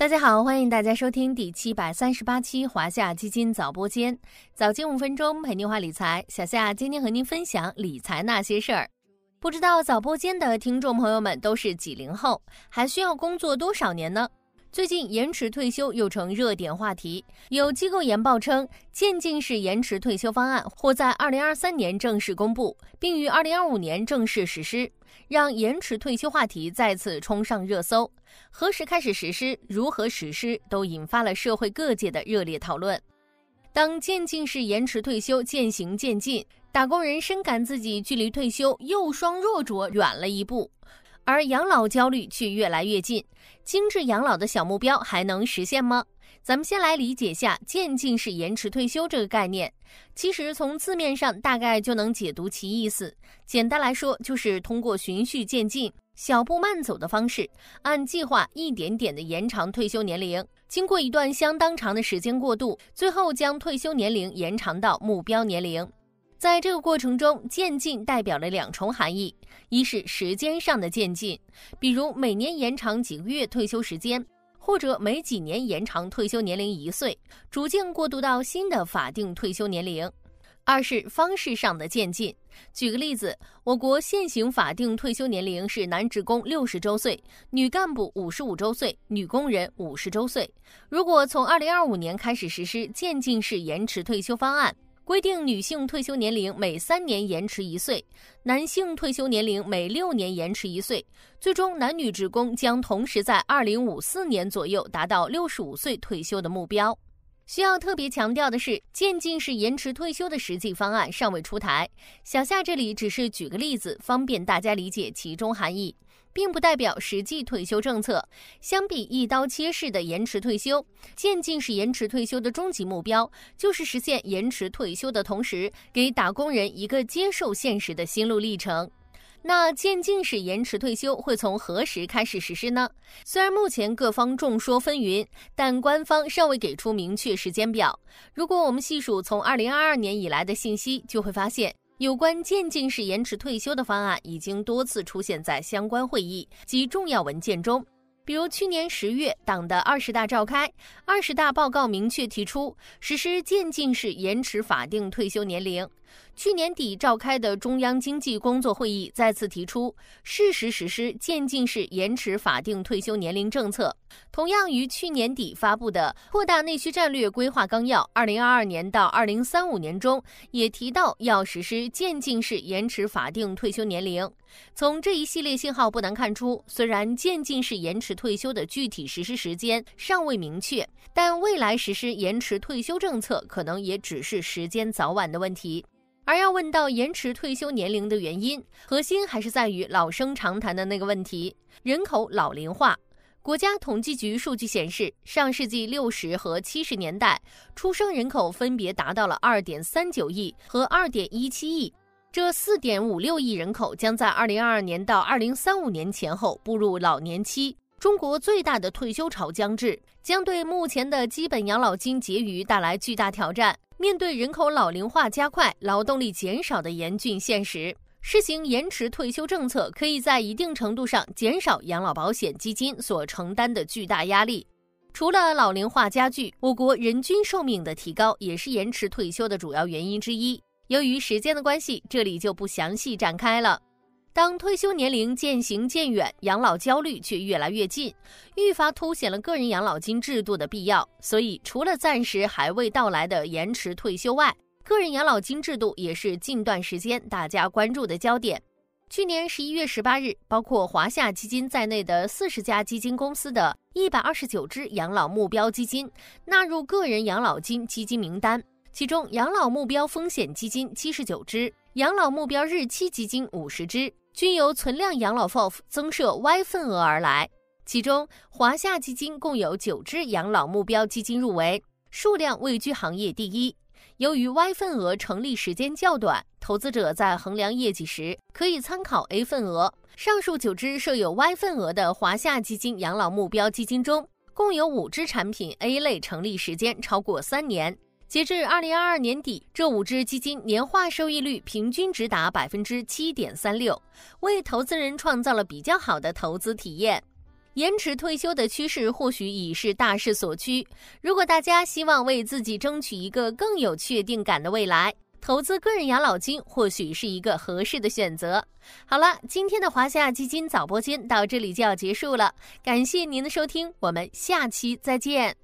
大家好，欢迎大家收听第七百三十八期华夏基金早播间，早间五分钟陪您话理财。小夏今天和您分享理财那些事儿。不知道早播间的听众朋友们都是几零后，还需要工作多少年呢？最近延迟退休又成热点话题，有机构研报称，渐进式延迟退休方案或在二零二三年正式公布，并于二零二五年正式实施，让延迟退休话题再次冲上热搜。何时开始实施，如何实施，都引发了社会各界的热烈讨论。当渐进式延迟退休渐行渐近，打工人深感自己距离退休又双弱着远了一步。而养老焦虑却越来越近，精致养老的小目标还能实现吗？咱们先来理解下渐进式延迟退休这个概念。其实从字面上大概就能解读其意思。简单来说，就是通过循序渐进、小步慢走的方式，按计划一点点的延长退休年龄。经过一段相当长的时间过渡，最后将退休年龄延长到目标年龄。在这个过程中，渐进代表了两重含义：一是时间上的渐进，比如每年延长几个月退休时间，或者每几年延长退休年龄一岁，逐渐过渡到新的法定退休年龄；二是方式上的渐进。举个例子，我国现行法定退休年龄是男职工六十周岁，女干部五十五周岁，女工人五十周岁。如果从二零二五年开始实施渐进式延迟退休方案，规定女性退休年龄每三年延迟一岁，男性退休年龄每六年延迟一岁，最终男女职工将同时在二零五四年左右达到六十五岁退休的目标。需要特别强调的是，渐进式延迟退休的实际方案尚未出台，小夏这里只是举个例子，方便大家理解其中含义。并不代表实际退休政策。相比一刀切式的延迟退休，渐进式延迟退休的终极目标就是实现延迟退休的同时，给打工人一个接受现实的心路历程。那渐进式延迟退休会从何时开始实施呢？虽然目前各方众说纷纭，但官方尚未给出明确时间表。如果我们细数从二零二二年以来的信息，就会发现。有关渐进式延迟退休的方案已经多次出现在相关会议及重要文件中，比如去年十月党的二十大召开，二十大报告明确提出实施渐进式延迟法定退休年龄。去年底召开的中央经济工作会议再次提出适时实施渐进式延迟法定退休年龄政策。同样于去年底发布的扩大内需战略规划纲要（二零二二年到二零三五年）中，也提到要实施渐进式延迟法定退休年龄。从这一系列信号不难看出，虽然渐进式延迟退休的具体实施时间尚未明确，但未来实施延迟退休政策可能也只是时间早晚的问题。而要问到延迟退休年龄的原因，核心还是在于老生常谈的那个问题：人口老龄化。国家统计局数据显示，上世纪六十和七十年代出生人口分别达到了二点三九亿和二点一七亿，这四点五六亿人口将在二零二二年到二零三五年前后步入老年期。中国最大的退休潮将至，将对目前的基本养老金结余带来巨大挑战。面对人口老龄化加快、劳动力减少的严峻现实。实行延迟退休政策，可以在一定程度上减少养老保险基金所承担的巨大压力。除了老龄化加剧，我国人均寿命的提高也是延迟退休的主要原因之一。由于时间的关系，这里就不详细展开了。当退休年龄渐行渐远，养老焦虑却越来越近，愈发凸显了个人养老金制度的必要。所以，除了暂时还未到来的延迟退休外，个人养老金制度也是近段时间大家关注的焦点。去年十一月十八日，包括华夏基金在内的四十家基金公司的一百二十九只养老目标基金纳入个人养老金基金名单，其中养老目标风险基金七十九只，养老目标日期基金五十只，均由存量养老 FOF 增设 Y 份额而来。其中，华夏基金共有九只养老目标基金入围，数量位居行业第一。由于 Y 份额成立时间较短，投资者在衡量业绩时可以参考 A 份额。上述九只设有 Y 份额的华夏基金养老目标基金中，共有五只产品 A 类成立时间超过三年。截至二零二二年底，这五只基金年化收益率平均直达百分之七点三六，为投资人创造了比较好的投资体验。延迟退休的趋势或许已是大势所趋。如果大家希望为自己争取一个更有确定感的未来，投资个人养老金或许是一个合适的选择。好了，今天的华夏基金早播间到这里就要结束了，感谢您的收听，我们下期再见。